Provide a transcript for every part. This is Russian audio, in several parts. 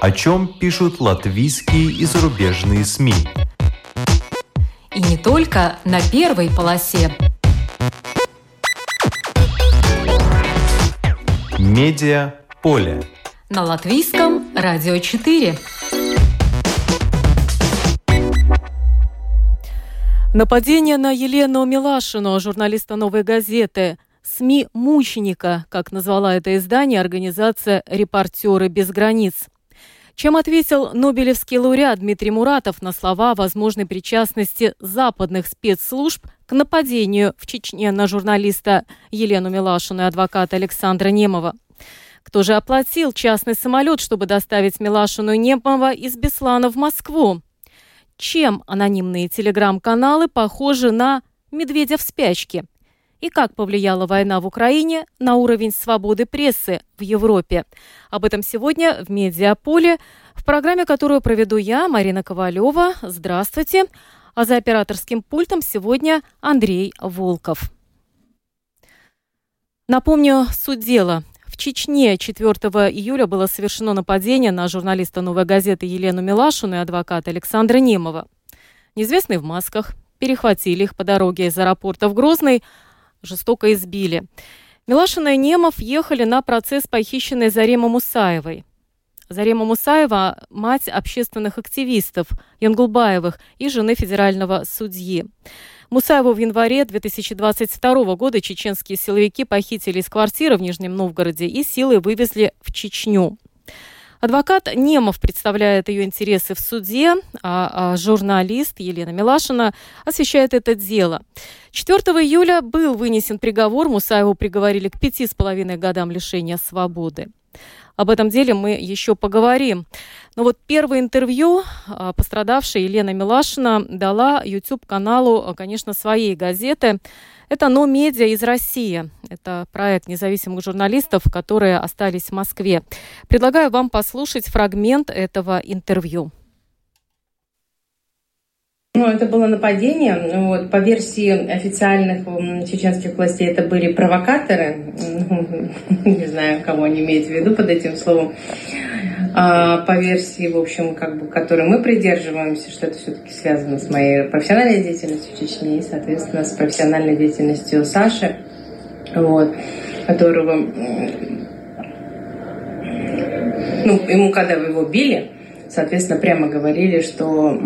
О чем пишут латвийские и зарубежные СМИ. И не только на первой полосе. Медиа поле. На латвийском радио 4. Нападение на Елену Милашину, журналиста «Новой газеты», СМИ «Мученика», как назвала это издание организация «Репортеры без границ». Чем ответил Нобелевский лауреат Дмитрий Муратов на слова о возможной причастности западных спецслужб к нападению в Чечне на журналиста Елену Милашину и адвоката Александра Немова? Кто же оплатил частный самолет, чтобы доставить Милашину и Немова из Беслана в Москву? чем анонимные телеграм-каналы похожи на «медведя в спячке» и как повлияла война в Украине на уровень свободы прессы в Европе. Об этом сегодня в «Медиаполе», в программе, которую проведу я, Марина Ковалева. Здравствуйте. А за операторским пультом сегодня Андрей Волков. Напомню суть дела. Чечне 4 июля было совершено нападение на журналиста «Новой газеты» Елену Милашину и адвоката Александра Немова. Неизвестные в масках перехватили их по дороге из аэропорта в Грозный, жестоко избили. Милашина и Немов ехали на процесс похищенной Заремы Мусаевой. Зарема Мусаева – мать общественных активистов Янгулбаевых и жены федерального судьи. Мусаеву в январе 2022 года чеченские силовики похитили из квартиры в Нижнем Новгороде и силой вывезли в Чечню. Адвокат Немов представляет ее интересы в суде, а, а журналист Елена Милашина освещает это дело. 4 июля был вынесен приговор, Мусаеву приговорили к пяти с половиной годам лишения свободы. Об этом деле мы еще поговорим. Но вот первое интервью а, пострадавшая Елена Милашина дала YouTube-каналу, конечно, своей газеты. Это «Но медиа» из России. Это проект независимых журналистов, которые остались в Москве. Предлагаю вам послушать фрагмент этого интервью. Ну, это было нападение. Вот, по версии официальных чеченских властей это были провокаторы. Не знаю, кого они имеют в виду под этим словом. А, по версии, в общем, как бы, которой мы придерживаемся, что это все-таки связано с моей профессиональной деятельностью в Чечне и, соответственно, с профессиональной деятельностью Саши, вот, которого, ну, ему, когда его били, соответственно, прямо говорили, что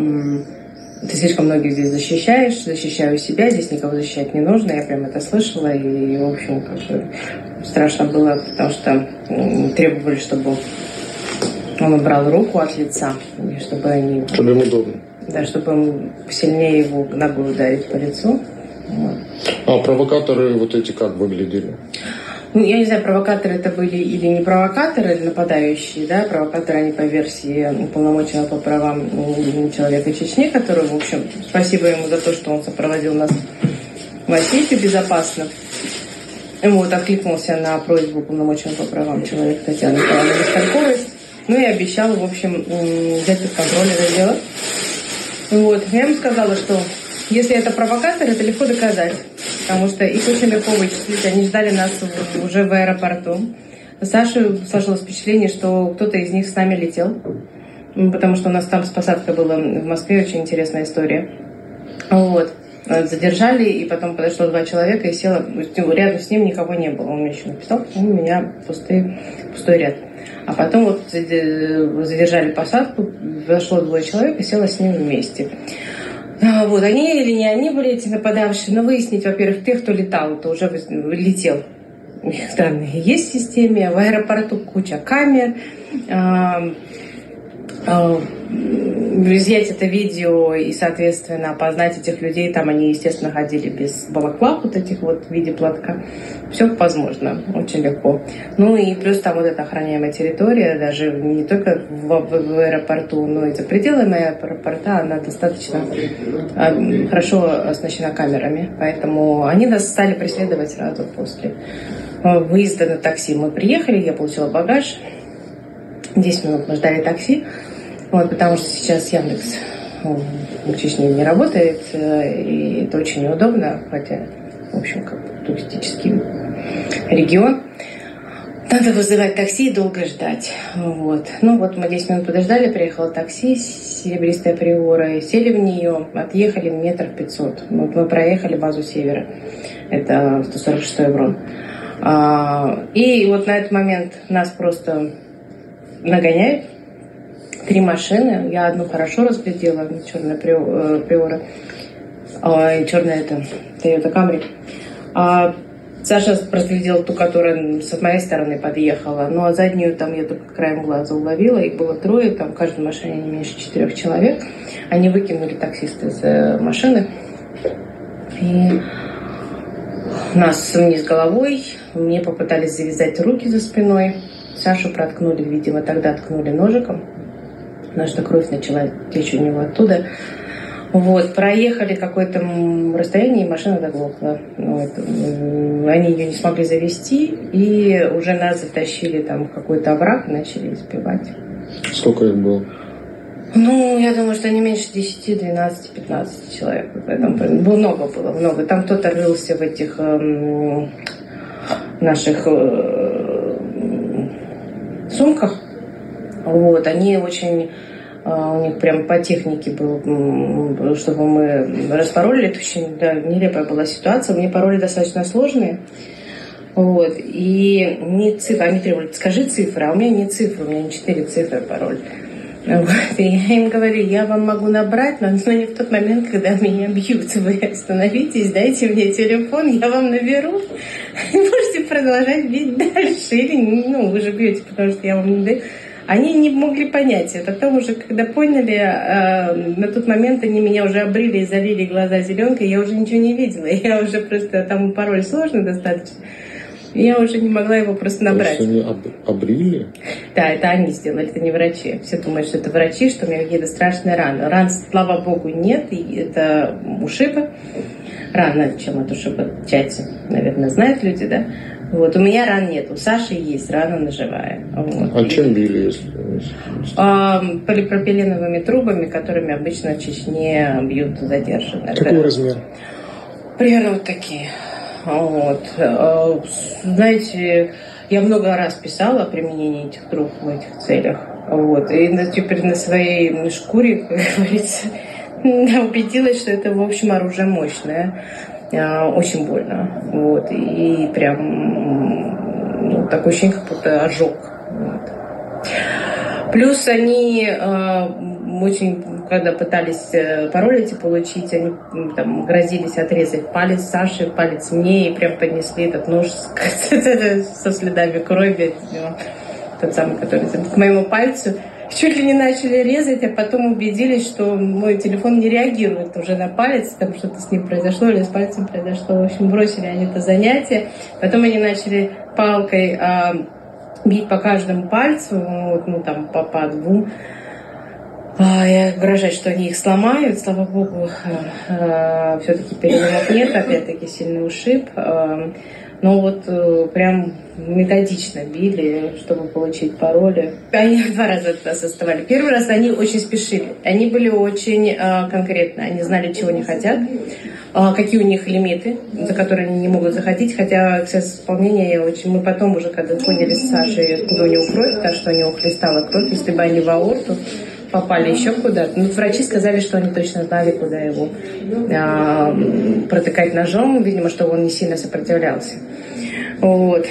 ты слишком многих здесь защищаешь, защищаю себя, здесь никого защищать не нужно. Я прям это слышала, и, в общем, как бы страшно было, потому что требовали, чтобы он убрал руку от лица, и чтобы они... Чтобы ему удобно. Да, чтобы ему сильнее его ногой ударить по лицу. Вот. А провокаторы вот эти как выглядели? Ну, я не знаю, провокаторы это были или не провокаторы, нападающие, да, провокаторы, они по версии уполномоченного по правам человека Чечни, который, в общем, спасибо ему за то, что он сопроводил нас в Осетию безопасно. Вот, откликнулся на просьбу уполномоченного по правам человека Татьяны Николаевны Москальковой. Ну и обещал, в общем, взять под контроль это дело. Вот. Я ему сказала, что если это провокатор, это легко доказать, потому что их очень легко вычислить. Они ждали нас уже в аэропорту. Саше сложилось впечатление, что кто-то из них с нами летел, потому что у нас там с посадкой была в Москве очень интересная история. Вот. Задержали, и потом подошло два человека и села. Рядом с ним никого не было. Он мне еще написал, у меня пустый, пустой ряд. А потом вот задержали посадку, зашло двое человек и села с ним вместе. А, вот, они или не они были эти нападавшие, но выяснить, во-первых, тех, кто летал, то уже летел. У данные есть в системе, в аэропорту куча камер. А, изъять это видео и, соответственно, опознать этих людей. Там они, естественно, ходили без балаклав вот этих вот в виде платка. Все возможно, очень легко. Ну и плюс там вот эта охраняемая территория, даже не только в, в, в аэропорту, но и за пределами аэропорта, она достаточно э, хорошо оснащена камерами. Поэтому они нас стали преследовать сразу после выезда на такси. Мы приехали, я получила багаж. 10 минут мы ждали такси. Вот, потому что сейчас Яндекс ну, в Чечне не работает, э, и это очень неудобно, хотя, в общем, как туристический регион. надо вызывать такси и долго ждать. Вот. Ну вот мы 10 минут подождали, приехало такси, серебристая приора, и сели в нее, отъехали метров 500. Вот мы проехали базу Севера. Это 146-й Брон. А, и вот на этот момент нас просто нагоняют. Три машины. Я одну хорошо разглядела, черная приора. А, черная это Toyota Camry. А Саша проследил ту, которая с моей стороны подъехала. Ну, а заднюю там я только краем глаза уловила. Их было трое, там в каждой машине не меньше четырех человек. Они выкинули таксиста из э, машины. И нас вниз головой. Мне попытались завязать руки за спиной. Сашу проткнули, видимо, тогда ткнули ножиком. Потому что кровь начала течь у него оттуда. Вот, проехали какое-то расстояние, и машина заглохла. Вот. Они ее не смогли завести, и уже нас затащили там в какой-то овраг и начали избивать. Сколько их было? Ну, я думаю, что не меньше 10, 12, 15 человек. Поэтому много было, много. Там кто-то рылся в этих эм, наших э, сумках. Вот, они очень а, у них прям по технике было, чтобы мы распоролили. Это очень да, нелепая была ситуация. Мне пароли достаточно сложные. Вот. И не цифры, они требовали, скажи цифры, а у меня не цифры, у меня не четыре цифры пароль. Вот. И я им говорю, я вам могу набрать, но, не в тот момент, когда меня бьют. Вы остановитесь, дайте мне телефон, я вам наберу. Можете продолжать бить дальше. Или, ну, вы же бьете, потому что я вам не даю. Они не могли понять это. Потом уже, когда поняли, э, на тот момент они меня уже обрили и залили глаза зеленкой, я уже ничего не видела. Я уже просто, там пароль сложный достаточно. Я уже не могла его просто набрать. То есть они об, обрили? Да, это они сделали, это не врачи. Все думают, что это врачи, что у меня какие-то страшные раны. Ран, слава богу, нет, и это ушибы. Рано, чем от ушиба части, наверное, знают люди, да? Вот, у меня ран нет, у Саши есть рана ножевая. Вот. А чем били, если... А, полипропиленовыми трубами, которыми обычно в Чечне бьют задержанных. Какой размер? Примерно вот такие. Вот. А, знаете, я много раз писала о применении этих труб в этих целях. Вот. И теперь на своей шкуре, как говорится, убедилась, что это, в общем, оружие мощное. А, очень больно. Вот. И прям ну, такое ощущение, как будто ожог. Вот. Плюс они э, очень, когда пытались э, пароль эти получить, они там грозились отрезать палец Саши, палец мне, и прям поднесли этот нож со следами крови, тот самый, который к моему пальцу чуть ли не начали резать, а потом убедились, что мой телефон не реагирует уже на палец, там что-то с ним произошло или с пальцем произошло. В общем, бросили они это занятие. Потом они начали палкой а, бить по каждому пальцу, вот, ну там по, по двум. А, и угрожать, что они их сломают. Слава богу, а, все-таки переломов нет, опять-таки сильный ушиб. А, но вот э, прям методично били, чтобы получить пароли. Они два раза нас оставали. Первый раз они очень спешили. Они были очень э, конкретны. Они знали, чего не хотят, э, какие у них лимиты, за которые они не могут заходить. Хотя процесс исполнения я очень... Мы потом уже, когда поняли с Сашей, откуда у него кровь, так что у него хлестала кровь, если бы они в аорту, попали еще куда-то. Ну, врачи сказали, что они точно знали, куда его а, протыкать ножом, видимо, чтобы он не сильно сопротивлялся. Вот.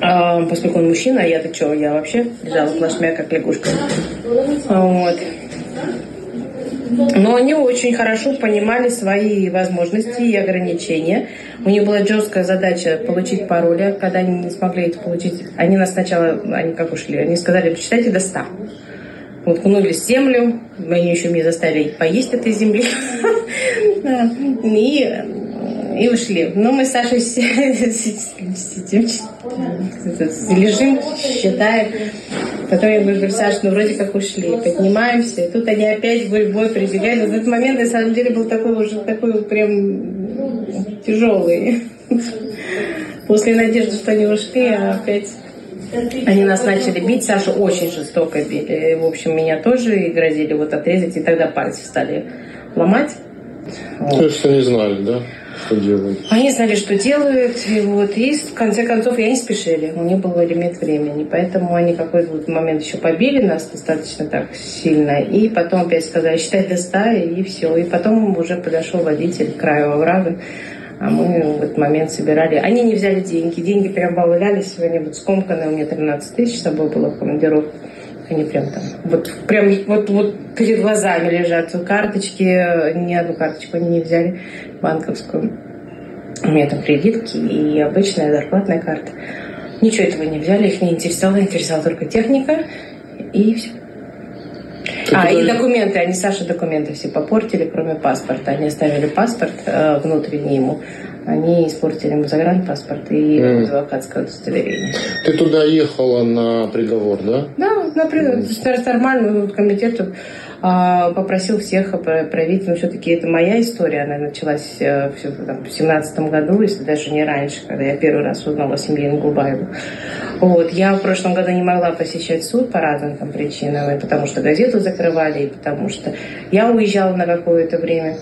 А, поскольку он мужчина, а я-то что, я вообще лежала плашмя, как лягушка. Вот. Но они очень хорошо понимали свои возможности и ограничения. У них была жесткая задача получить пароли. Когда они не смогли это получить, они нас сначала, они как ушли, они сказали, посчитайте до 100 уткнули в землю, они еще меня заставили поесть этой земли, и, и ушли. Но мы с Сашей лежим, считаем. Потом я говорю, Саша, ну вроде как ушли, поднимаемся. И тут они опять гурьбой прибегают. В этот момент, на самом деле, был такой уже такой прям тяжелый. После надежды, что они ушли, а опять они нас начали бить, Сашу очень жестоко били. В общем, меня тоже и грозили вот отрезать, и тогда пальцы стали ломать. То есть они знали, да? что делают? Они знали, что делают, и вот, и в конце концов и они спешили, у них был лимит времени, поэтому они какой-то вот момент еще побили нас достаточно так сильно, и потом опять сказали, считай до ста, и все, и потом уже подошел водитель к краю оврага, а мы в этот момент собирали. Они не взяли деньги. Деньги прям валялись, они вот скомканы. У меня 13 тысяч с собой было в командировке. Они прям там, вот прям вот, вот перед глазами лежат карточки. Ни одну карточку они не взяли банковскую. У меня там кредитки и обычная зарплатная карта. Ничего этого не взяли, их не интересовало, интересовала только техника и все. А, и документы, они Саша документы все попортили, кроме паспорта. Они оставили паспорт э, внутренний ему, они испортили ему загранпаспорт и mm. адвокатское удостоверение. Ты туда ехала на приговор, да? Да, на приговор. Mm. Нормально, комитет а, попросил всех проявить, но все-таки это моя история, она началась э, в семнадцатом году, если даже не раньше, когда я первый раз узнала о семье Ингубаеву. Вот. Я в прошлом году не могла посещать суд по разным там причинам, и потому что газету закрывали, и потому что я уезжала на какое-то время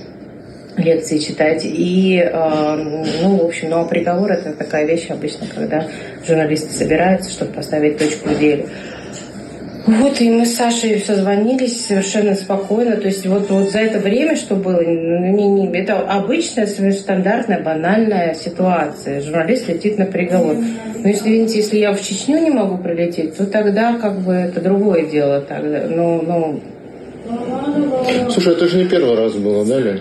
лекции читать. И, э, ну, в общем, ну, а приговор это такая вещь обычно, когда журналисты собираются, чтобы поставить точку в деле. Вот, и мы с Сашей созвонились совершенно спокойно. То есть вот, вот за это время, что было, не, не, это обычная, стандартная, банальная ситуация. Журналист летит на приговор. Но если, видите, если я в Чечню не могу прилететь, то тогда как бы это другое дело. Тогда, ну, ну... Слушай, это же не первый раз было, да, Лень?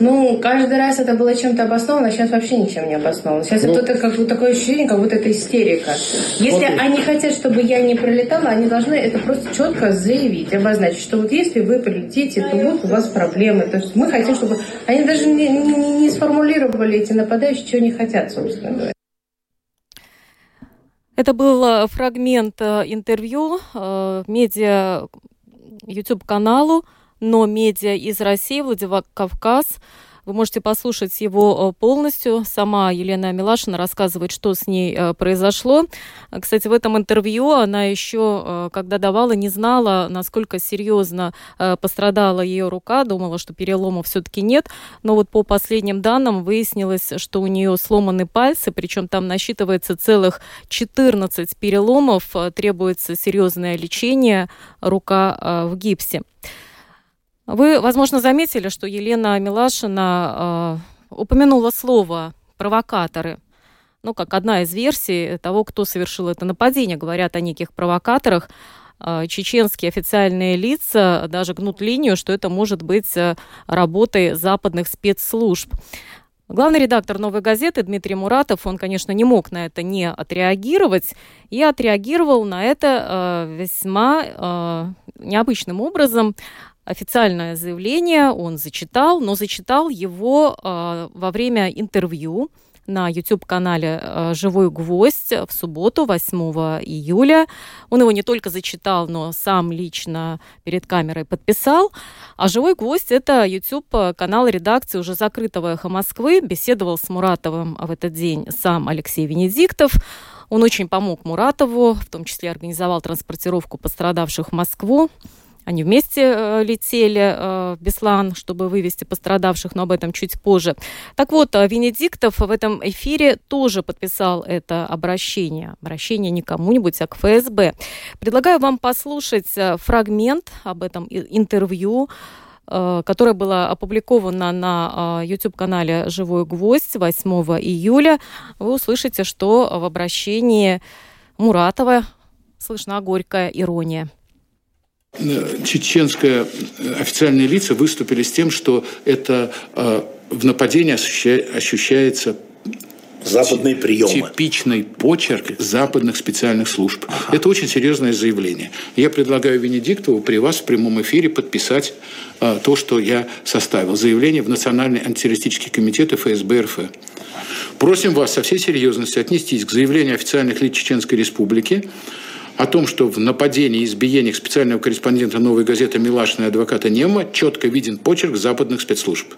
Ну, каждый раз это было чем-то обосновано, а сейчас вообще ничем не обосновано. Сейчас ну, это как такое ощущение, как будто это истерика. Если смотри. они хотят, чтобы я не пролетала, они должны это просто четко заявить, обозначить, что вот если вы прилетите, то вот у вас проблемы. То есть мы хотим, чтобы... Они даже не, не, не сформулировали эти нападающие, чего они хотят, собственно говоря. Это был э, фрагмент э, интервью э, медиа YouTube-каналу но медиа из России, Владикавказ. Вы можете послушать его э, полностью. Сама Елена Милашина рассказывает, что с ней э, произошло. Кстати, в этом интервью она еще, э, когда давала, не знала, насколько серьезно пострадала ее рука. Думала, что переломов все-таки нет. Но вот по последним данным выяснилось, что у нее сломаны пальцы, причем там насчитывается целых 14 переломов. Требуется серьезное лечение, рука в гипсе. Вы, возможно, заметили, что Елена Милашина э, упомянула слово «провокаторы». Ну, как одна из версий того, кто совершил это нападение. Говорят о неких провокаторах. Э, чеченские официальные лица даже гнут линию, что это может быть э, работой западных спецслужб. Главный редактор «Новой газеты» Дмитрий Муратов, он, конечно, не мог на это не отреагировать, и отреагировал на это э, весьма э, необычным образом официальное заявление он зачитал, но зачитал его э, во время интервью на YouTube-канале э, «Живой гвоздь» в субботу, 8 июля. Он его не только зачитал, но сам лично перед камерой подписал. А «Живой гвоздь» — это YouTube-канал редакции уже закрытого «Эхо Москвы». Беседовал с Муратовым в этот день сам Алексей Венедиктов. Он очень помог Муратову, в том числе организовал транспортировку пострадавших в Москву. Они вместе э, летели э, в Беслан, чтобы вывести пострадавших, но об этом чуть позже. Так вот, э, Венедиктов в этом эфире тоже подписал это обращение. Обращение не кому-нибудь, а к ФСБ. Предлагаю вам послушать фрагмент об этом интервью которое было опубликовано на YouTube-канале «Живой гвоздь» 8 июля. Вы услышите, что в обращении Муратова слышна горькая ирония. Э, чеченское э, официальные лица выступили с тем, что это э, в нападении ощущается Западные приемы. Типичный почерк западных специальных служб. Ага. Это очень серьезное заявление. Я предлагаю Венедиктову при вас в прямом эфире подписать а, то, что я составил. Заявление в Национальный антитеррористический комитет ФСБ РФ. Просим вас со всей серьезностью отнестись к заявлению официальных лиц Чеченской Республики о том, что в нападении и избиениях специального корреспондента «Новой газеты» Милашина и адвоката Нема четко виден почерк западных спецслужб.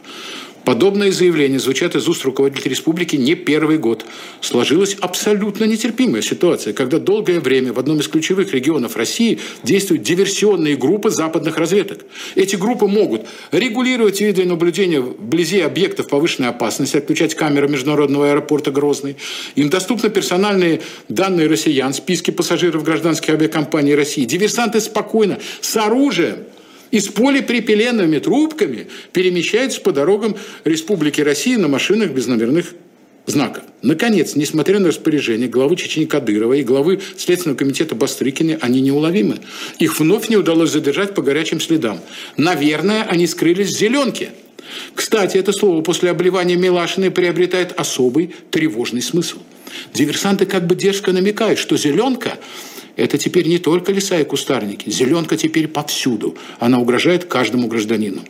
Подобные заявления звучат из уст руководителя республики не первый год. Сложилась абсолютно нетерпимая ситуация, когда долгое время в одном из ключевых регионов России действуют диверсионные группы западных разведок. Эти группы могут регулировать видеонаблюдение вблизи объектов повышенной опасности, отключать камеры международного аэропорта Грозный. Им доступны персональные данные россиян, списки пассажиров гражданских авиакомпаний России. Диверсанты спокойно, с оружием, и с полипропиленовыми трубками перемещаются по дорогам Республики России на машинах без номерных знаков. Наконец, несмотря на распоряжение главы Чечни Кадырова и главы Следственного комитета Бастрыкина, они неуловимы. Их вновь не удалось задержать по горячим следам. Наверное, они скрылись в зеленке. Кстати, это слово после обливания Милашиной приобретает особый тревожный смысл. Диверсанты как бы дерзко намекают, что зеленка это теперь не только леса и кустарники. Зеленка теперь повсюду. Она угрожает каждому гражданину.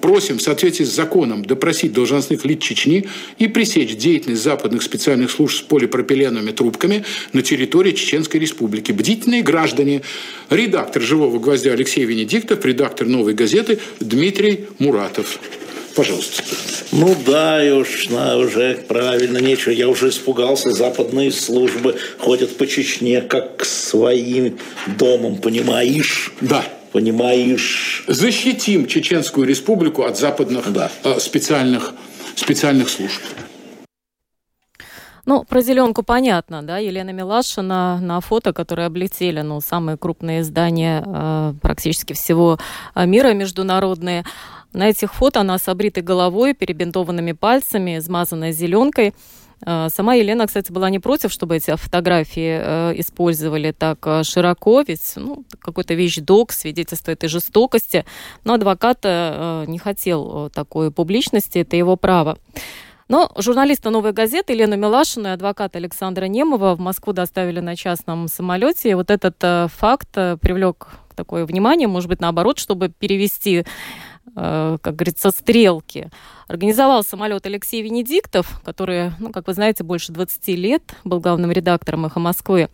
Просим в соответствии с законом допросить должностных лиц Чечни и пресечь деятельность западных специальных служб с полипропиленовыми трубками на территории Чеченской Республики. Бдительные граждане. Редактор «Живого гвоздя» Алексей Венедиктов, редактор «Новой газеты» Дмитрий Муратов. Пожалуйста. Ну да, и уж, на, уже правильно, нечего. Я уже испугался, западные службы ходят по Чечне как к своим домам, понимаешь? Да. Понимаешь? Защитим Чеченскую республику от западных да. э, специальных, специальных служб. Ну, про зеленку понятно, да, Елена Милашина на фото, которые облетели, ну, самые крупные издания э, практически всего э, мира международные. На этих фото она с обритой головой, перебинтованными пальцами, измазанная зеленкой. А, сама Елена, кстати, была не против, чтобы эти фотографии э, использовали так э, широко, ведь ну, какой-то вещдок, свидетельство этой жестокости. Но адвокат э, не хотел такой публичности, это его право. Но журналиста «Новой газеты» Елену Милашину и адвоката Александра Немова в Москву доставили на частном самолете. И вот этот факт привлек такое внимание, может быть, наоборот, чтобы перевести как говорится, стрелки. Организовал самолет Алексей Венедиктов, который, ну, как вы знаете, больше 20 лет был главным редактором «Эхо Москвы».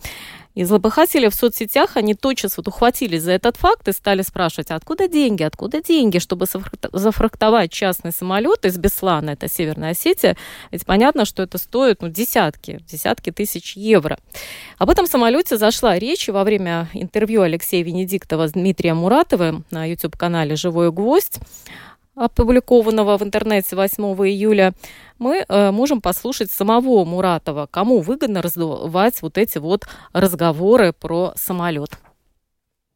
И злопыхатели в соцсетях, они тотчас вот ухватились за этот факт и стали спрашивать, откуда деньги, откуда деньги, чтобы зафрактовать частный самолет из Беслана, это Северная Осетия. Ведь понятно, что это стоит ну, десятки, десятки тысяч евро. Об этом самолете зашла речь во время интервью Алексея Венедиктова с Дмитрием Муратовым на YouTube-канале «Живой гвоздь» опубликованного в интернете 8 июля, мы э, можем послушать самого Муратова, кому выгодно раздувать вот эти вот разговоры про самолет.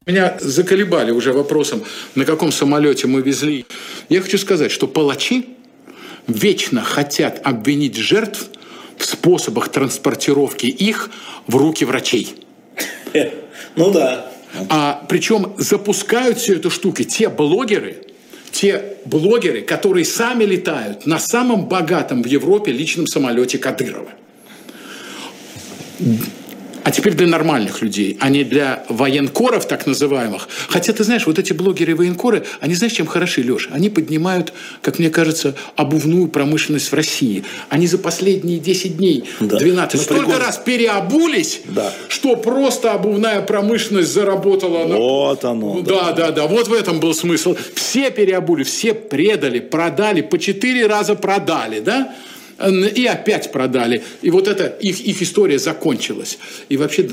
Меня заколебали уже вопросом, на каком самолете мы везли. Я хочу сказать, что палачи вечно хотят обвинить жертв в способах транспортировки их в руки врачей. Ну да. А причем запускают всю эту штуку те блогеры, те блогеры, которые сами летают на самом богатом в Европе личном самолете Кадырова. А теперь для нормальных людей, а не для военкоров так называемых. Хотя, ты знаешь, вот эти блогеры и военкоры, они знаешь, чем хороши, Леш? Они поднимают, как мне кажется, обувную промышленность в России. Они за последние 10 дней, да. 12, столько пригод... раз переобулись, да. что просто обувная промышленность заработала. Вот на... оно. Да, да, да, да. Вот в этом был смысл. Все переобули, все предали, продали, по четыре раза продали, да? И опять продали. И вот эта их, их история закончилась. И вообще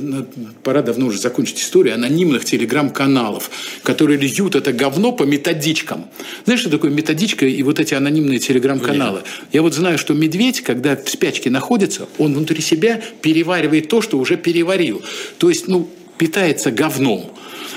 пора давно уже закончить историю анонимных телеграм-каналов, которые льют это говно по методичкам. Знаешь, что такое методичка и вот эти анонимные телеграм-каналы? Я вот знаю, что медведь, когда в спячке находится, он внутри себя переваривает то, что уже переварил. То есть, ну, питается говном.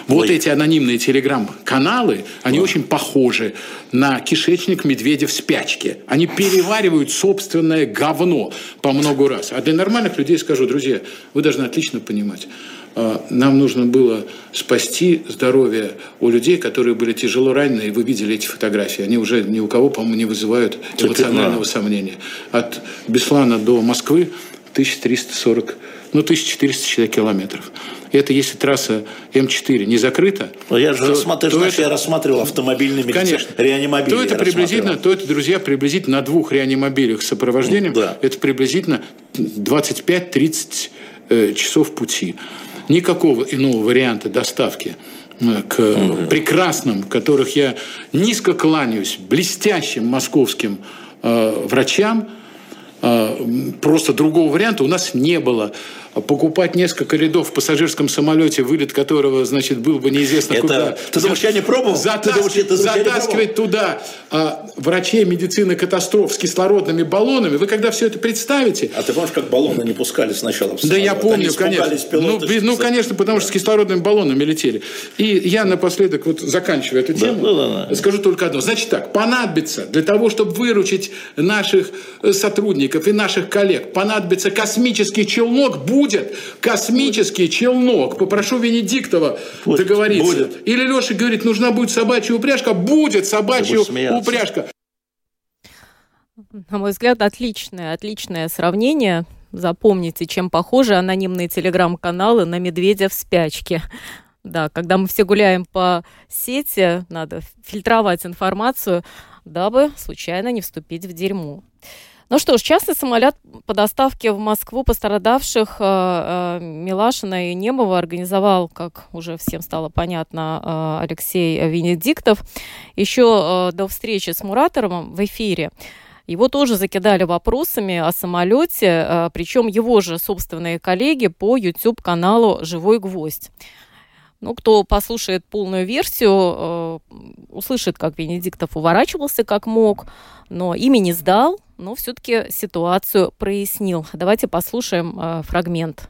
Вот Ой. эти анонимные телеграм-каналы, они Ой. очень похожи на кишечник медведя в спячке. Они переваривают собственное говно по много раз. А для нормальных людей скажу, друзья, вы должны отлично понимать, а, нам нужно было спасти здоровье у людей, которые были тяжело ранены, и вы видели эти фотографии. Они уже ни у кого, по-моему, не вызывают эмоционального сомнения. От Беслана до Москвы 1340, ну, 1400 километров. Это если трасса М4 не закрыта. Но я же то, рассматривал, то знаешь, это, я рассматривал автомобильный Конечно. реанимобиль. То это приблизительно, то это, друзья, приблизительно на двух реанимобилях с сопровождением, да. это приблизительно 25-30 э, часов пути. Никакого иного варианта доставки к угу. прекрасным, которых я низко кланяюсь, блестящим московским э, врачам, просто другого варианта у нас не было покупать несколько рядов в пассажирском самолете, вылет которого, значит, был бы неизвестно это, куда. Ты думаешь, я не пробовал? Затаскивать, ты думаешь, это затаскивать туда а, врачей медицины катастроф с кислородными баллонами. Вы когда все это представите... А ты помнишь, как баллоны не пускали сначала Да я помню, конечно. Ну, ну, конечно, потому что с кислородными баллонами летели. И я напоследок, вот заканчивая эту тему, да, да, да. скажу только одно. Значит так, понадобится для того, чтобы выручить наших э, сотрудников и наших коллег, понадобится космический челнок, будет космический будет. челнок. Попрошу Венедиктова будет. договориться. Будет. Или Леша говорит, нужна будет собачья упряжка. Будет собачья упряжка. На мой взгляд, отличное, отличное сравнение. Запомните, чем похожи анонимные телеграм-каналы на медведя в спячке. Да, когда мы все гуляем по сети, надо фильтровать информацию, дабы случайно не вступить в дерьмо. Ну что ж, частный самолет по доставке в Москву пострадавших э, э, Милашина и Немова организовал, как уже всем стало понятно, э, Алексей Венедиктов. Еще до встречи с Муратором в эфире его тоже закидали вопросами о самолете, причем его же собственные коллеги по YouTube-каналу «Живой гвоздь». Ну, кто послушает полную версию, услышит, как Венедиктов уворачивался как мог, но имя не сдал, но все-таки ситуацию прояснил. Давайте послушаем э, фрагмент.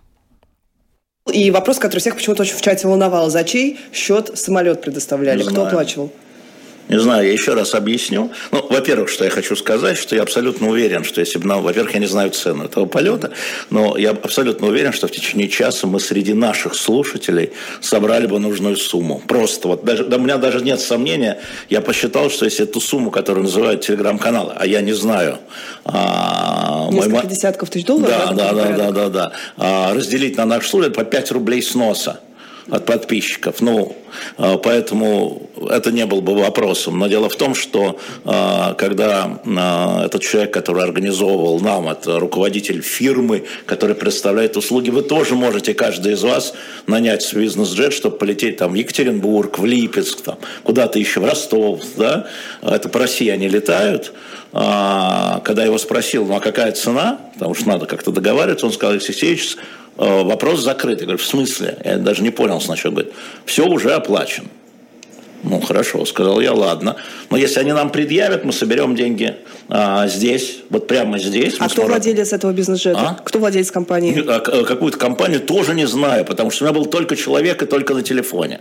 И вопрос, который всех почему-то очень в чате волновал. За чей счет самолет предоставляли? Кто оплачивал? Не знаю, я еще раз объясню. Ну, во-первых, что я хочу сказать, что я абсолютно уверен, что если бы нам, во-первых, я не знаю цену этого полета, но я абсолютно уверен, что в течение часа мы среди наших слушателей собрали бы нужную сумму. Просто вот даже, да, у меня даже нет сомнения, я посчитал, что если эту сумму, которую называют телеграм-каналы, а я не знаю... А, Несколько мой... десятков тысяч долларов? Да, да, да, да, да, да. А, разделить на наш слушатель по 5 рублей сноса от подписчиков. Ну, поэтому это не был бы вопросом. Но дело в том, что а, когда а, этот человек, который организовывал нам, это руководитель фирмы, который представляет услуги, вы тоже можете, каждый из вас, нанять бизнес-джет, чтобы полететь там в Екатеринбург, в Липецк, там, куда-то еще, в Ростов, да, это по России они летают, когда я его спросил, ну а какая цена, потому что надо как-то договариваться, он сказал, Алексей Алексеевич, Э, вопрос закрыт. Я говорю, в смысле? Я даже не понял сначала. Говорит, все уже оплачено. Ну, хорошо, сказал я, ладно. Но если они нам предъявят, мы соберем деньги а, здесь, вот прямо здесь. А кто владелец этого бизнес-джета? А? Кто владелец компании? А, какую-то компанию тоже не знаю, потому что у меня был только человек и только на телефоне.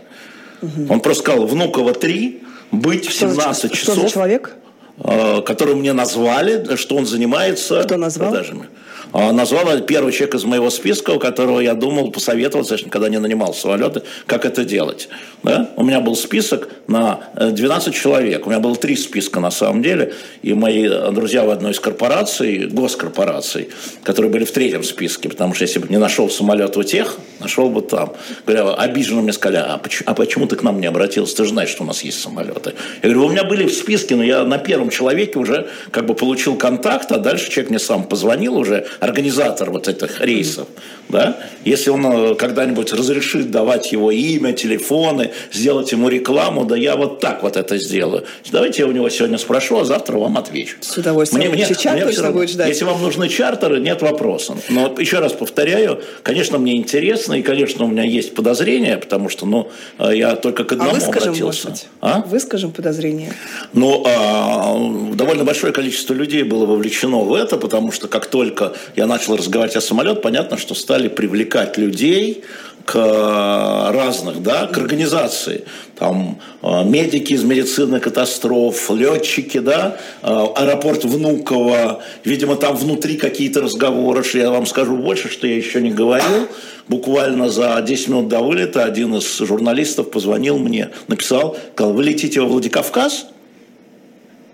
Угу. Он просто сказал, Внуково 3, быть что в 17 за, часов. Что за человек? Э, который мне назвали, что он занимается Кто назвал? продажами. А, назвал первый человек из моего списка, у которого я думал посоветоваться, когда не нанимал самолеты, как это делать. Да? У меня был список на 12 э, человек. У меня было три списка на самом деле. И мои друзья в одной из корпораций, госкорпораций, которые были в третьем списке, потому что если бы не нашел самолет у тех, нашел бы там. Говоря, обиженно мне сказали, а почему, а почему ты к нам не обратился? Ты же знаешь, что у нас есть самолеты. Я говорю, у меня были в списке, но я на первом человеке уже как бы получил контакт, а дальше человек мне сам позвонил уже, организатор вот этих рейсов. Да? Если он э, когда-нибудь разрешит давать его имя, телефоны, сделать ему рекламу, да я вот так вот это сделаю. Давайте я у него сегодня спрошу, а завтра вам отвечу. С удовольствием. Мне, мне, мне все равно, будет ждать. Если вам нужны чартеры, нет вопросов. Но еще раз повторяю, конечно, мне интересно, и, конечно, у меня есть подозрения, потому что ну, э, я только к одному а выскажем, обратился. Может. А? Выскажем подозрения. Ну, а, довольно большое количество людей было вовлечено в это, потому что как только я начал разговаривать о самолете, понятно, что стали привлекать людей, к э, разных, да, к организации. Там э, медики из медицины катастроф, летчики, да, э, аэропорт Внуково. Видимо, там внутри какие-то разговоры. Что я вам скажу больше, что я еще не говорил. Буквально за 10 минут до вылета один из журналистов позвонил мне, написал, сказал, вы летите во Владикавказ?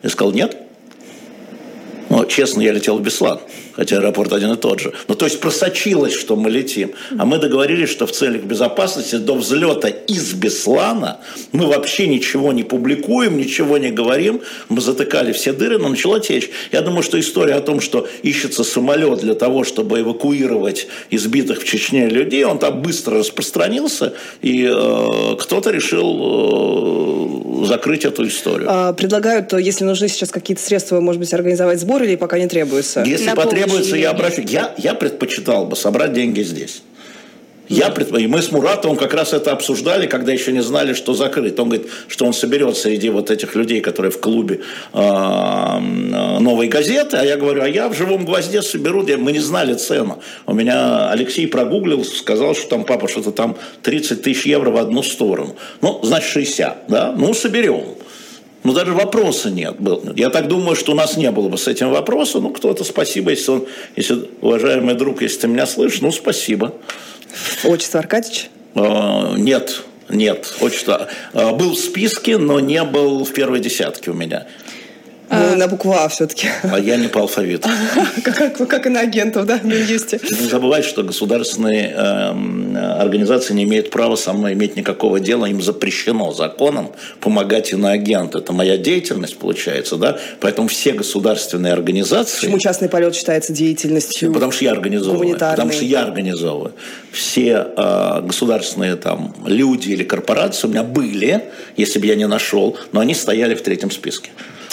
Я сказал, нет. Но, честно, я летел в Беслан, хотя аэропорт один и тот же. Ну, то есть просочилось, что мы летим. А мы договорились, что в целях безопасности до взлета из Беслана мы вообще ничего не публикуем, ничего не говорим. Мы затыкали все дыры, но начала течь. Я думаю, что история о том, что ищется самолет для того, чтобы эвакуировать избитых в Чечне людей, он там быстро распространился, и э, кто-то решил э, закрыть эту историю. А, предлагают, если нужны сейчас какие-то средства, может быть, организовать сбор или пока не требуется? Если На потребуется, я обращусь. Я, я предпочитал бы собрать деньги здесь. Я предп... И мы с Муратовым как раз это обсуждали, когда еще не знали, что закрыт. Он говорит, что он соберет среди вот этих людей, которые в клубе э, новой газеты. А я говорю, а я в живом гвозде соберу. Мы не знали цену. У меня Алексей прогуглил, сказал, что там, папа, что-то там 30 тысяч евро в одну сторону. Ну, значит, 60, да? Ну, соберем. Ну, даже вопроса нет. Был. Я так думаю, что у нас не было бы с этим вопроса. Ну, кто-то спасибо, если он, если, уважаемый друг, если ты меня слышишь, ну, спасибо. Отчество Аркадьевич? А, нет, нет. Отчество. А, был в списке, но не был в первой десятке у меня. Ну, на букву А все-таки. А я не по алфавиту. Как, как, и на агентов, да, в Минюсте. Не забывайте, что государственные э, организации не имеют права со мной иметь никакого дела. Им запрещено законом помогать иноагенту. Это моя деятельность, получается, да? Поэтому все государственные организации... Почему частный полет считается деятельностью Потому что я организовываю. Потому что я организовываю. Все э, государственные там люди или корпорации у меня были, если бы я не нашел, но они стояли в третьем списке.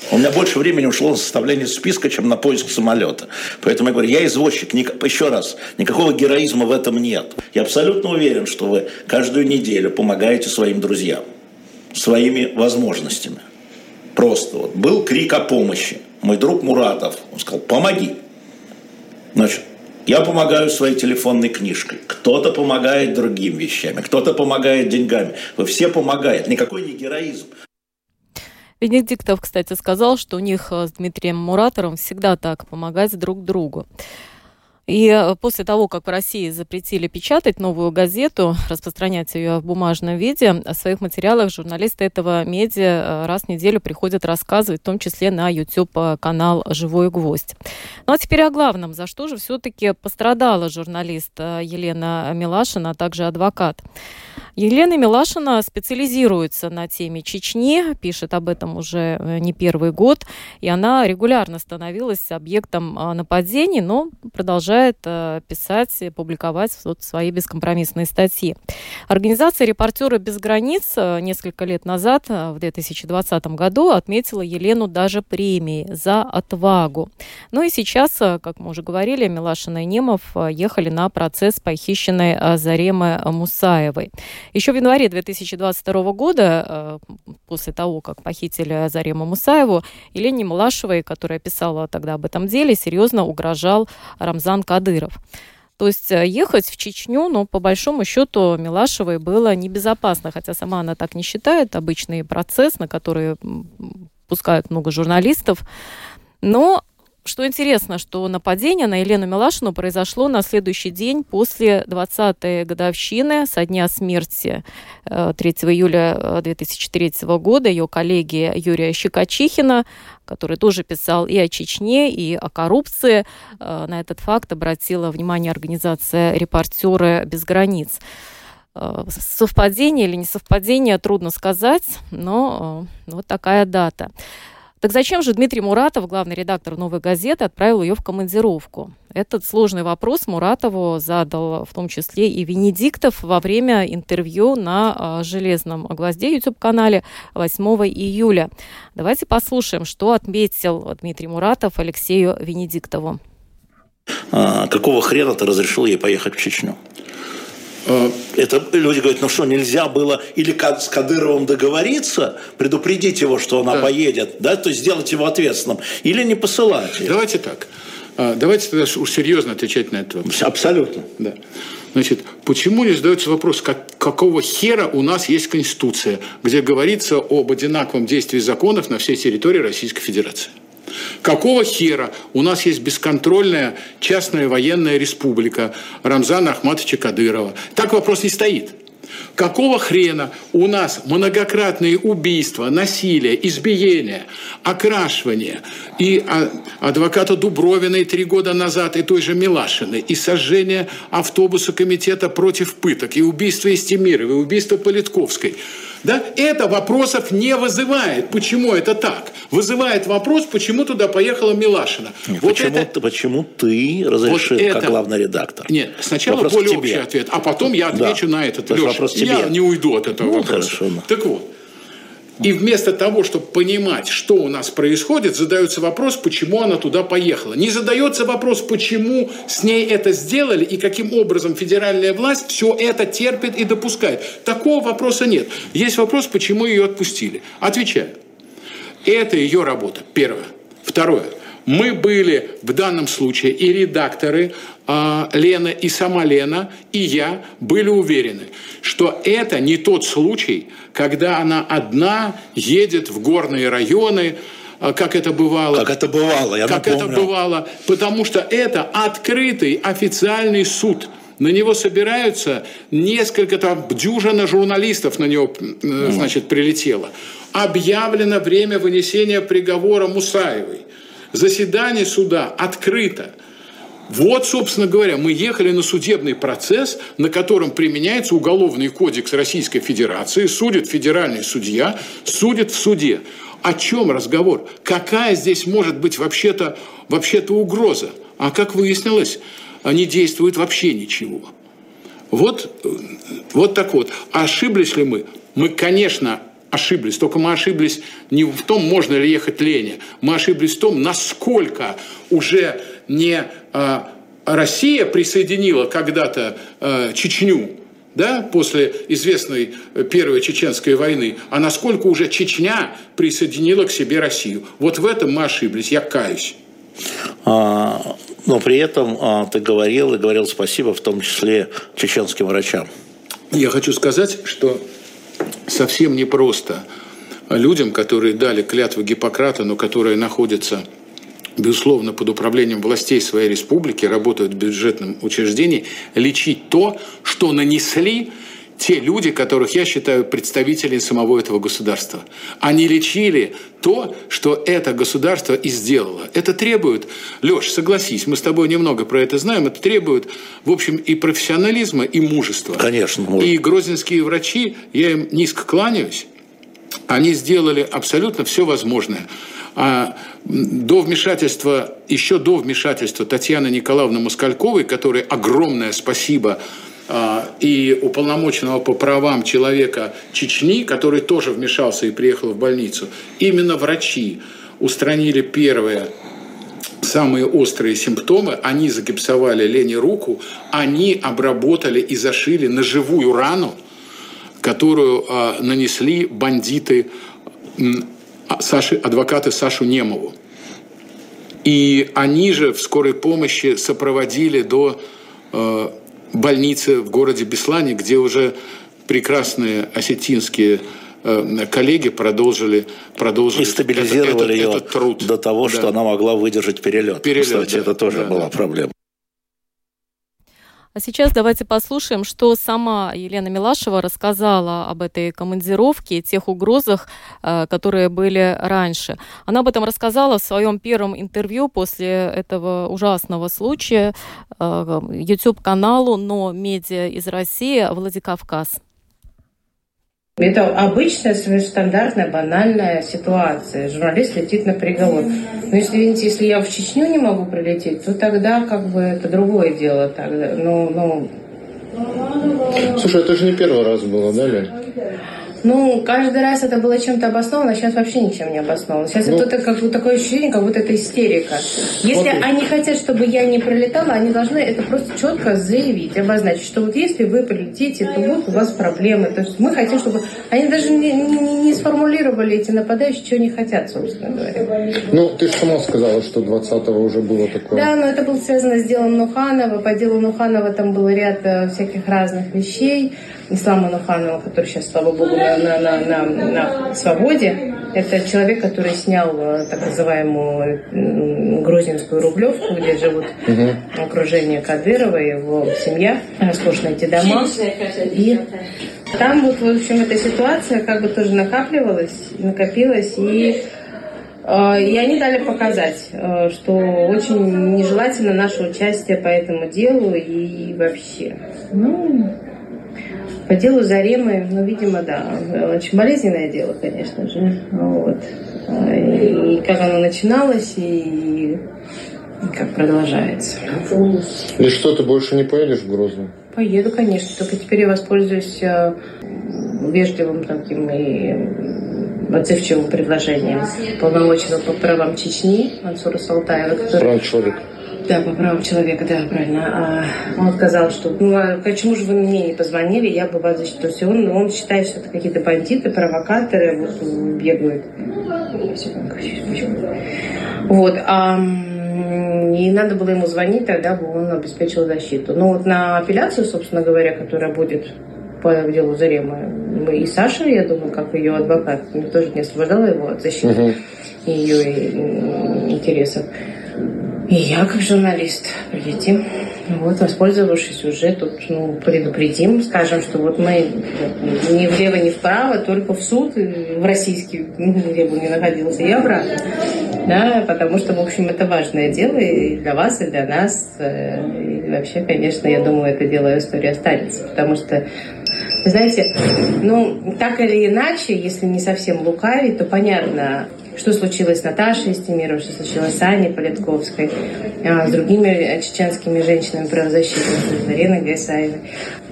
У меня больше времени ушло на составление списка, чем на поиск самолета. Поэтому я говорю, я извозчик. Еще раз, никакого героизма в этом нет. Я абсолютно уверен, что вы каждую неделю помогаете своим друзьям своими возможностями. Просто вот был крик о помощи. Мой друг Муратов, он сказал, помоги. Значит, я помогаю своей телефонной книжкой. Кто-то помогает другим вещами, кто-то помогает деньгами. Вы все помогаете. Никакой не героизм. Венедиктов, кстати, сказал, что у них э, с Дмитрием Муратором всегда так помогать друг другу. И э, после того, как в России запретили печатать новую газету, распространять ее в бумажном виде, о своих материалах журналисты этого медиа э, раз в неделю приходят рассказывать, в том числе на YouTube-канал «Живой гвоздь». Ну а теперь о главном. За что же все-таки пострадала журналист Елена Милашина, а также адвокат? Елена Милашина специализируется на теме Чечни, пишет об этом уже э, не первый год, и она регулярно становилась объектом а, нападений, но продолжает э, писать, публиковать вот свои бескомпромиссные статьи. Организация «Репортеры без границ» э, несколько лет назад, в 2020 году, отметила Елену даже премией за отвагу. Ну и сейчас, как мы уже говорили, Милашина и Немов ехали на процесс похищенной Заремы Мусаевой. Еще в январе 2022 года, э, после того, как похитили Зарему Мусаеву, Елене Малашевой, которая писала тогда об этом деле, серьезно угрожал Рамзан Кадыров. То есть э, ехать в Чечню, но по большому счету Милашевой было небезопасно, хотя сама она так не считает, обычный процесс, на который пускают много журналистов. Но что интересно, что нападение на Елену Милашину произошло на следующий день после 20-й годовщины со дня смерти 3 э, июля 2003 э, года ее коллеги Юрия Щекочихина, который тоже писал и о Чечне, и о коррупции. Э, на этот факт обратила внимание организация «Репортеры без границ». Совпадение или не совпадение, трудно сказать, но вот такая дата. Так зачем же Дмитрий Муратов, главный редактор «Новой газеты», отправил ее в командировку? Этот сложный вопрос Муратову задал в том числе и Венедиктов во время интервью на а, «Железном гвозде» YouTube-канале 8 июля. Давайте послушаем, что отметил Дмитрий Муратов Алексею Венедиктову. А, какого хрена ты разрешил ей поехать в Чечню? Э, это люди говорят, ну что, нельзя было или с Кадыровым договориться, предупредить его, что она да. поедет, да, то есть сделать его ответственным, или не посылать. Давайте так. А, давайте тогда уж серьезно отвечать на этот вопрос. Абсолютно. Да. Значит, почему не задается вопрос, как, какого хера у нас есть Конституция, где говорится об одинаковом действии законов на всей территории Российской Федерации? Какого хера у нас есть бесконтрольная частная военная республика Рамзана Ахматовича Кадырова? Так вопрос не стоит. Какого хрена у нас многократные убийства, насилие, избиение, окрашивание и а, адвоката Дубровина и три года назад и той же Милашины, и сожжение автобуса комитета против пыток, и убийство Истемировой, и убийство Политковской – да? Это вопросов не вызывает. Почему это так? Вызывает вопрос, почему туда поехала Милашина. Нет, вот почему, это... почему ты разрешил, вот это... как главный редактор? Нет, сначала вопрос более общий ответ, а потом я отвечу да. на этот. Леша, вопрос тебе. Я не уйду от этого ну, вопроса. Хорошо. Так вот, и вместо того, чтобы понимать, что у нас происходит, задается вопрос, почему она туда поехала. Не задается вопрос, почему с ней это сделали и каким образом федеральная власть все это терпит и допускает. Такого вопроса нет. Есть вопрос, почему ее отпустили. Отвечаю. Это ее работа. Первое. Второе. Мы были в данном случае и редакторы э, Лена, и сама Лена, и я были уверены, что это не тот случай, когда она одна едет в горные районы, а, как это бывало. Как это бывало, я Как напомню. это бывало, потому что это открытый официальный суд. На него собираются несколько, там, дюжина журналистов на него, значит, прилетело. Объявлено время вынесения приговора Мусаевой. Заседание суда открыто. Вот, собственно говоря, мы ехали на судебный процесс, на котором применяется Уголовный кодекс Российской Федерации, судит федеральный судья, судит в суде. О чем разговор? Какая здесь может быть вообще-то вообще угроза? А как выяснилось, не действует вообще ничего. Вот, вот так вот. Ошиблись ли мы? Мы, конечно, ошиблись. Только мы ошиблись не в том, можно ли ехать Лене. Мы ошиблись в том, насколько уже не э, Россия присоединила когда-то э, Чечню, да, после известной Первой Чеченской войны, а насколько уже Чечня присоединила к себе Россию. Вот в этом мы ошиблись, я каюсь. А, но при этом а, ты говорил и говорил спасибо, в том числе чеченским врачам. Я хочу сказать, что совсем непросто людям, которые дали клятву Гиппократа, но которые находятся безусловно, под управлением властей своей республики, работают в бюджетном учреждении, лечить то, что нанесли те люди, которых я считаю представителями самого этого государства. Они лечили то, что это государство и сделало. Это требует, Леш, согласись, мы с тобой немного про это знаем, это требует, в общем, и профессионализма, и мужества. Конечно. Может. И грозненские врачи, я им низко кланяюсь, они сделали абсолютно все возможное. А до вмешательства, еще до вмешательства Татьяны Николаевны Москальковой, которой огромное спасибо и уполномоченного по правам человека Чечни, который тоже вмешался и приехал в больницу, именно врачи устранили первые самые острые симптомы, они загипсовали Лене руку, они обработали и зашили на живую рану, которую э, нанесли бандиты а, Саши, адвокаты Сашу Немову. И они же в скорой помощи сопроводили до э, больницы в городе Беслане, где уже прекрасные осетинские э, коллеги продолжили, продолжили и стабилизировали этот, этот, ее труд. до того, да. что она могла выдержать перелет. перелет Кстати, да, это тоже да, была да. проблема. А сейчас давайте послушаем, что сама Елена Милашева рассказала об этой командировке, тех угрозах, э, которые были раньше. Она об этом рассказала в своем первом интервью после этого ужасного случая э, YouTube-каналу «Но медиа из России» Владикавказ. Это обычная, стандартная, банальная ситуация. Журналист летит на приговор. Но если, видите, если я в Чечню не могу прилететь, то тогда как бы это другое дело. Тогда, ну, ну... Слушай, это же не первый раз было, да, Лень? Ну, каждый раз это было чем-то обосновано, а сейчас вообще ничем не обосновано. Сейчас ну, это как бы такое ощущение, как будто это истерика. Если они хотят, чтобы я не пролетала, они должны это просто четко заявить, обозначить, что вот если вы прилетите, то вот у вас проблемы. То есть мы хотим, чтобы... Они даже не, не, не сформулировали эти нападающие, что они хотят, собственно говоря. Ну, ты же сама сказала, что 20-го уже было такое. Да, но это было связано с делом Нуханова. По делу Нуханова там был ряд э, всяких разных вещей. Ислама Нуханова, который сейчас, слава богу, на, на, на, на, на свободе. Это человек, который снял э, так называемую грузинскую рублевку, где живут угу. окружение Кадырова, его семья, роскошные эти дома. И там вот, в общем, эта ситуация как бы тоже накапливалась, накопилась, и э, и они дали показать, э, что очень нежелательно наше участие по этому делу и вообще. Ну, по делу Заремы, ну, видимо, да, очень болезненное дело, конечно же. Вот. И как оно начиналось, и, как продолжается. И что, ты больше не поедешь в Грозный? Поеду, конечно, только теперь я воспользуюсь э, вежливым таким и отзывчивым предложением полномочного по правам Чечни Мансура Салтаева. Который... Прав человека. Да, по правам человека, да, правильно. А он сказал, что ну а почему же вы мне не позвонили, я бы вас защитил. Он, он считает, что это какие-то бандиты, провокаторы, вот бегают. Вот. А, и надо было ему звонить, тогда бы он обеспечил защиту. Ну вот на апелляцию, собственно говоря, которая будет по делу Зарема, мы и Саша, я думаю, как ее адвокат, тоже не освобождала его от защиты uh-huh. ее интересов. И я, как журналист, прилетим, вот, воспользовавшись уже тут, ну, предупредим, скажем, что вот мы ни влево, ни вправо, только в суд, в российский, где бы ни находился, и обратно. Да, потому что, в общем, это важное дело и для вас, и для нас. Э, и вообще, конечно, я думаю, это дело истории останется, потому что знаете, ну, так или иначе, если не совсем лукавить, то понятно, что случилось с Наташей Стемировой, что случилось с Аней Политковской, а, с другими чеченскими женщинами-правозащитницами, Зариной Гайсаевой,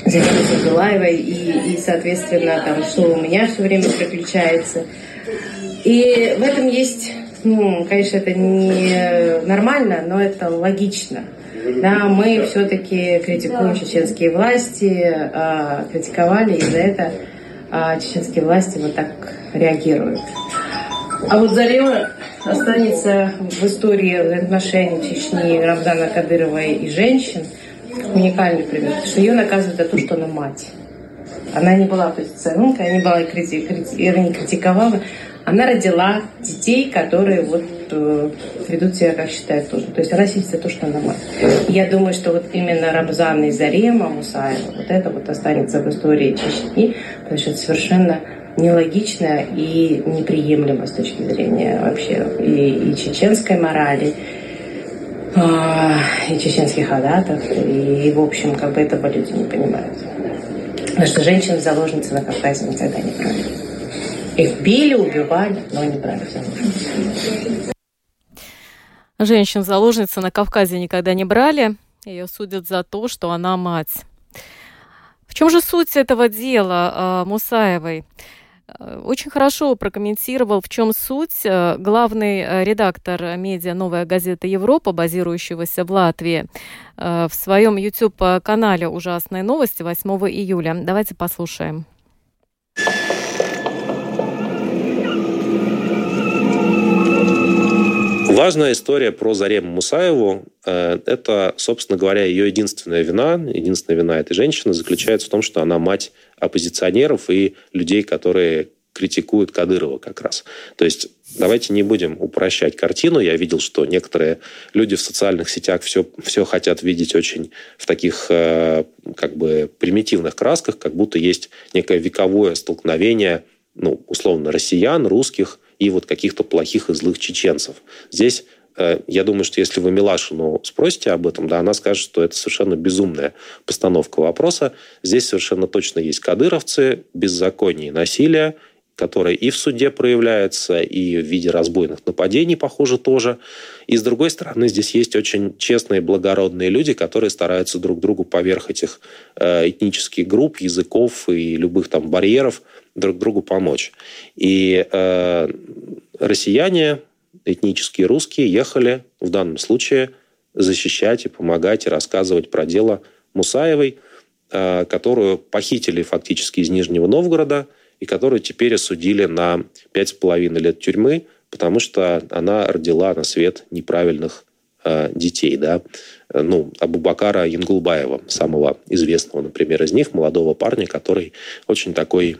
Зариной Сабдулаевой, и, и, соответственно, там, что у меня все время приключается. И в этом есть, ну, конечно, это не нормально, но это логично. Да, мы все-таки критикуем чеченские власти, а, критиковали, и за это а, чеченские власти вот так реагируют. А вот Зарема останется в истории отношений Чечни, Рамзана Кадырова и женщин уникальный пример, потому что ее наказывают за то, что она мать. Она не была оппозиционеркой, не была крити, крити, не критиковала. Она родила детей, которые вот ведут себя, как считают тоже. То есть она сидит то, что она мать. Я думаю, что вот именно Рамзан и Зарема Мусаева, вот это вот останется в истории Чечни, потому что это совершенно нелогично и неприемлемо с точки зрения вообще и, и чеченской морали, а, и чеченских адатов, и, в общем, как бы этого люди не понимают. Потому что женщины-заложницы на Кавказе никогда не брали. Их били, убивали, но не брали заложницы. Женщин-заложницы на Кавказе никогда не брали. Ее судят за то, что она мать. В чем же суть этого дела э, Мусаевой? Э, очень хорошо прокомментировал, в чем суть э, главный э, редактор медиа «Новая газета Европа», базирующегося в Латвии, в своем YouTube-канале «Ужасные новости» 8 июля. Давайте послушаем. Важная история про Зарему Мусаеву – это, собственно говоря, ее единственная вина, единственная вина этой женщины заключается в том, что она мать оппозиционеров и людей, которые критикуют Кадырова как раз. То есть давайте не будем упрощать картину. Я видел, что некоторые люди в социальных сетях все, все хотят видеть очень в таких э, как бы примитивных красках, как будто есть некое вековое столкновение, ну, условно, россиян, русских и вот каких-то плохих и злых чеченцев. Здесь Э, я думаю, что если вы Милашину спросите об этом, да, она скажет, что это совершенно безумная постановка вопроса. Здесь совершенно точно есть кадыровцы, беззаконие и насилие, которое и в суде проявляется, и в виде разбойных нападений, похоже, тоже. И с другой стороны, здесь есть очень честные, благородные люди, которые стараются друг другу поверх этих э, этнических групп, языков и любых там барьеров друг другу помочь. И э, россияне, этнические русские ехали в данном случае защищать и помогать и рассказывать про дело Мусаевой, э, которую похитили фактически из Нижнего Новгорода и которую теперь осудили на пять с половиной лет тюрьмы, потому что она родила на свет неправильных э, детей. Да? Ну, Абубакара Янгулбаева, самого известного, например, из них, молодого парня, который очень такой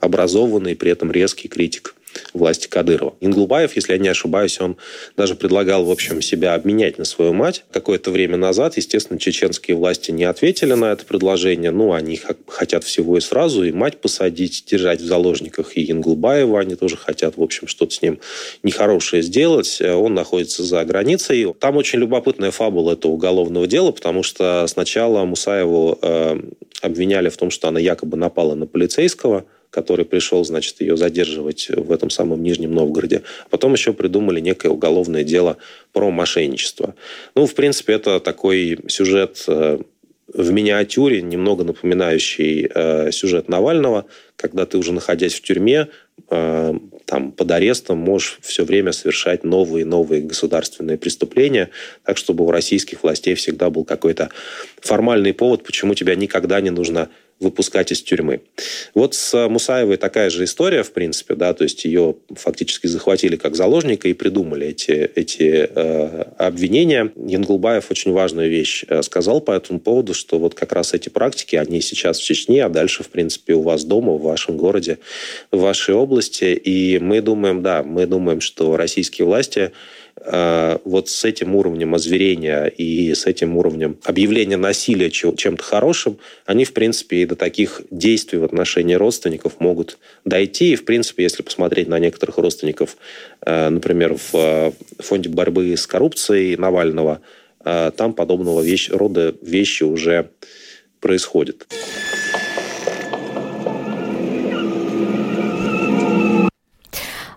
образованный, при этом резкий критик власти Кадырова. Инглубаев, если я не ошибаюсь, он даже предлагал, в общем, себя обменять на свою мать. Какое-то время назад, естественно, чеченские власти не ответили на это предложение. Ну, они хотят всего и сразу, и мать посадить, держать в заложниках, и Инглубаева они тоже хотят, в общем, что-то с ним нехорошее сделать. Он находится за границей. Там очень любопытная фабула этого уголовного дела, потому что сначала Мусаеву э, обвиняли в том, что она якобы напала на полицейского, который пришел, значит, ее задерживать в этом самом Нижнем Новгороде. Потом еще придумали некое уголовное дело про мошенничество. Ну, в принципе, это такой сюжет э, в миниатюре, немного напоминающий э, сюжет Навального, когда ты уже находясь в тюрьме, э, там под арестом можешь все время совершать новые и новые государственные преступления, так чтобы у российских властей всегда был какой-то формальный повод, почему тебя никогда не нужно выпускать из тюрьмы. Вот с Мусаевой такая же история, в принципе, да, то есть ее фактически захватили как заложника и придумали эти, эти э, обвинения. Янгулбаев очень важную вещь э, сказал по этому поводу, что вот как раз эти практики, они сейчас в Чечне, а дальше, в принципе, у вас дома, в вашем городе, в вашей области. И мы думаем, да, мы думаем, что российские власти вот с этим уровнем озверения и с этим уровнем объявления насилия чем-то хорошим, они, в принципе, и до таких действий в отношении родственников могут дойти. И, в принципе, если посмотреть на некоторых родственников, э, например, в э, фонде борьбы с коррупцией Навального, там подобного вещь, рода вещи уже происходят.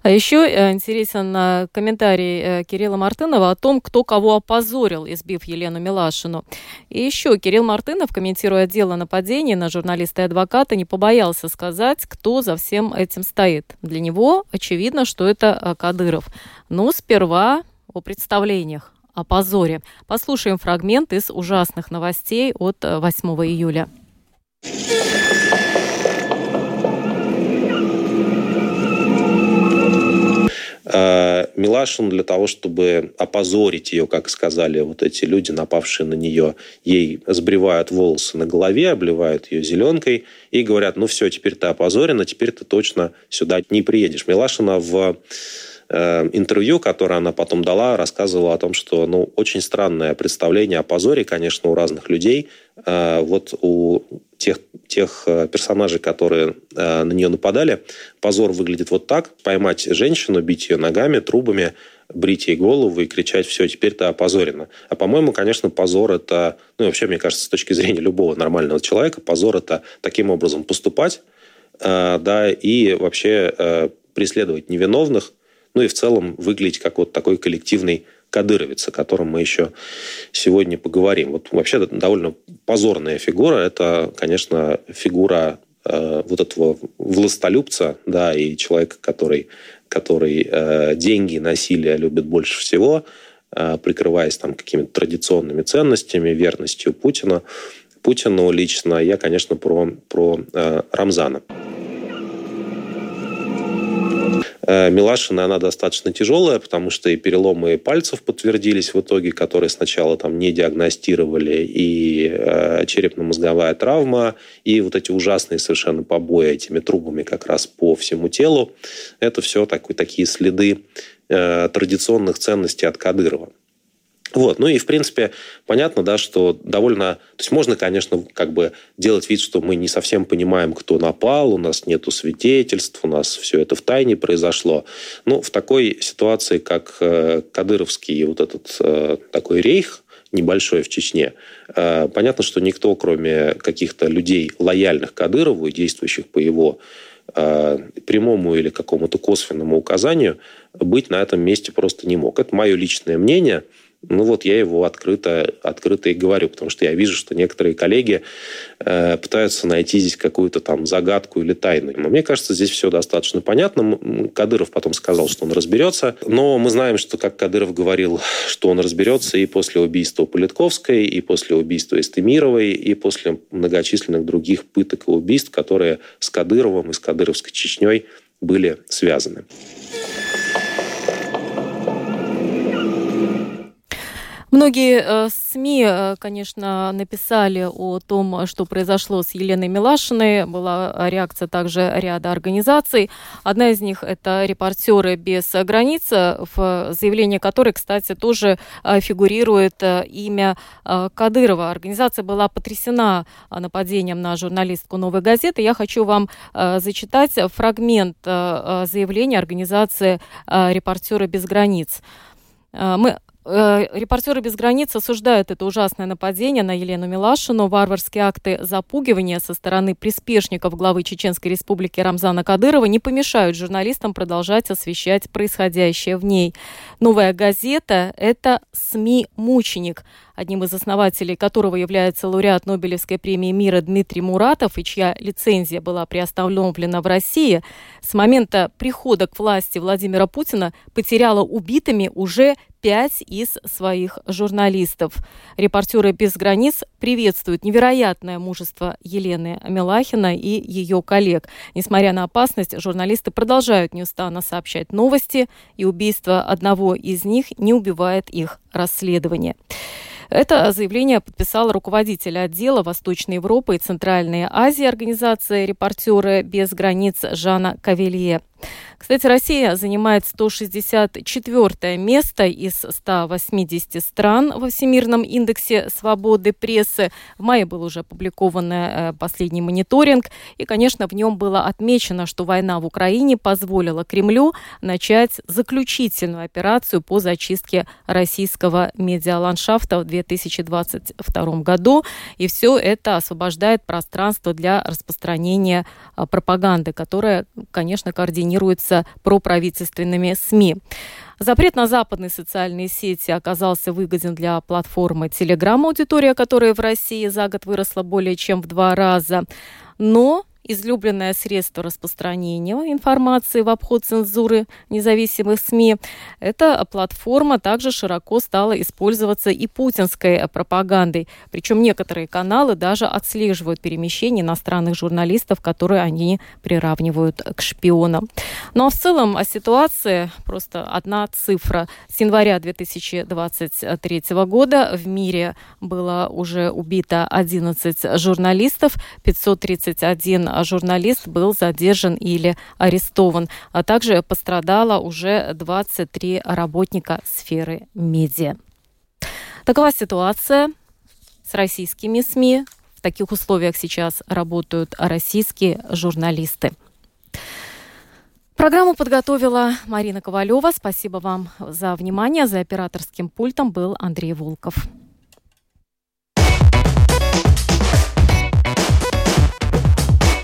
А еще э, интересен э, комментарий э, Кирилла Мартынова о том, кто кого опозорил, избив Елену Милашину. И еще Кирилл Мартынов, комментируя дело нападения на журналиста и адвоката, не побоялся сказать, кто за всем этим стоит. Для него очевидно, что это Кадыров. Но сперва о представлениях о позоре. Послушаем фрагмент из ужасных новостей от 8 июля. Милашин для того, чтобы опозорить ее, как сказали вот эти люди, напавшие на нее, ей сбривают волосы на голове, обливают ее зеленкой и говорят, ну все, теперь ты опозорена, теперь ты точно сюда не приедешь. Милашина в э, интервью, которое она потом дала, рассказывала о том, что ну, очень странное представление о позоре, конечно, у разных людей. Э, вот у тех, тех э, персонажей, которые э, на нее нападали, позор выглядит вот так. Поймать женщину, бить ее ногами, трубами, брить ей голову и кричать «все, теперь ты опозорена». А, по-моему, конечно, позор – это, ну, вообще, мне кажется, с точки зрения любого нормального человека, позор – это таким образом поступать, э, да, и вообще преследовать невиновных, ну и в целом выглядеть как вот такой коллективный кадыровец, о котором мы еще сегодня поговорим. Вот вообще довольно позорная фигура. Это, конечно, фигура э, вот этого властолюбца, да, и человека, который, который э, деньги насилие любит больше всего, э, прикрываясь там какими-то традиционными ценностями, верностью Путина. Путину лично я, конечно, про, про э, Рамзана. Э, Милашина, она достаточно тяжелая, потому что и переломы пальцев подтвердились в итоге, которые сначала там не диагностировали, и э, черепно-мозговая травма, и вот эти ужасные совершенно побои этими трубами как раз по всему телу. Это все такой, такие следы э, традиционных ценностей от Кадырова. Вот. Ну и, в принципе, понятно, да, что довольно... То есть можно, конечно, как бы делать вид, что мы не совсем понимаем, кто напал, у нас нету свидетельств, у нас все это в тайне произошло. Но в такой ситуации, как э, Кадыровский вот этот э, такой рейх, небольшой в Чечне, э, понятно, что никто, кроме каких-то людей, лояльных Кадырову и действующих по его прямому или какому-то косвенному указанию, быть на этом месте просто не мог. Это мое личное мнение – ну вот я его открыто, открыто и говорю, потому что я вижу, что некоторые коллеги э, пытаются найти здесь какую-то там загадку или тайну. Но мне кажется, здесь все достаточно понятно. Кадыров потом сказал, что он разберется. Но мы знаем, что, как Кадыров говорил, что он разберется и после убийства Политковской, и после убийства Эстемировой, и после многочисленных других пыток и убийств, которые с Кадыровым и с Кадыровской Чечней были связаны. Многие э, СМИ, э, конечно, написали о том, что произошло с Еленой Милашиной. Была реакция также ряда организаций. Одна из них – это «Репортеры без границ», в заявлении которой, кстати, тоже э, фигурирует имя Кадырова. Организация была потрясена нападением на журналистку «Новой газеты». Я хочу вам зачитать фрагмент заявления организации «Репортеры без границ». Мы Э, репортеры без границ осуждают это ужасное нападение на Елену Милашину, варварские акты запугивания со стороны приспешников главы Чеченской республики Рамзана Кадырова не помешают журналистам продолжать освещать происходящее в ней. Новая газета – это СМИ-мученик – одним из основателей которого является лауреат Нобелевской премии мира Дмитрий Муратов, и чья лицензия была приостановлена в России, с момента прихода к власти Владимира Путина потеряла убитыми уже пять из своих журналистов. Репортеры без границ приветствуют невероятное мужество Елены Милахина и ее коллег. Несмотря на опасность, журналисты продолжают неустанно сообщать новости, и убийство одного из них не убивает их расследование. Это заявление подписал руководитель отдела Восточной Европы и Центральной Азии организации «Репортеры без границ» Жана Кавелье. Кстати, Россия занимает 164 место из 180 стран во Всемирном индексе свободы прессы. В мае был уже опубликован э, последний мониторинг, и, конечно, в нем было отмечено, что война в Украине позволила Кремлю начать заключительную операцию по зачистке российского медиаландшафта в 2022 году, и все это освобождает пространство для распространения а, пропаганды, которая, конечно, координируется являются проправительственными СМИ. Запрет на западные социальные сети оказался выгоден для платформы Telegram, аудитория которой в России за год выросла более чем в два раза. Но излюбленное средство распространения информации в обход цензуры независимых СМИ. Эта платформа также широко стала использоваться и путинской пропагандой. Причем некоторые каналы даже отслеживают перемещение иностранных журналистов, которые они приравнивают к шпионам. Ну а в целом о ситуации просто одна цифра. С января 2023 года в мире было уже убито 11 журналистов, 531 а журналист был задержан или арестован. А также пострадало уже 23 работника сферы медиа. Такова ситуация с российскими СМИ. В таких условиях сейчас работают российские журналисты. Программу подготовила Марина Ковалева. Спасибо вам за внимание. За операторским пультом был Андрей Волков.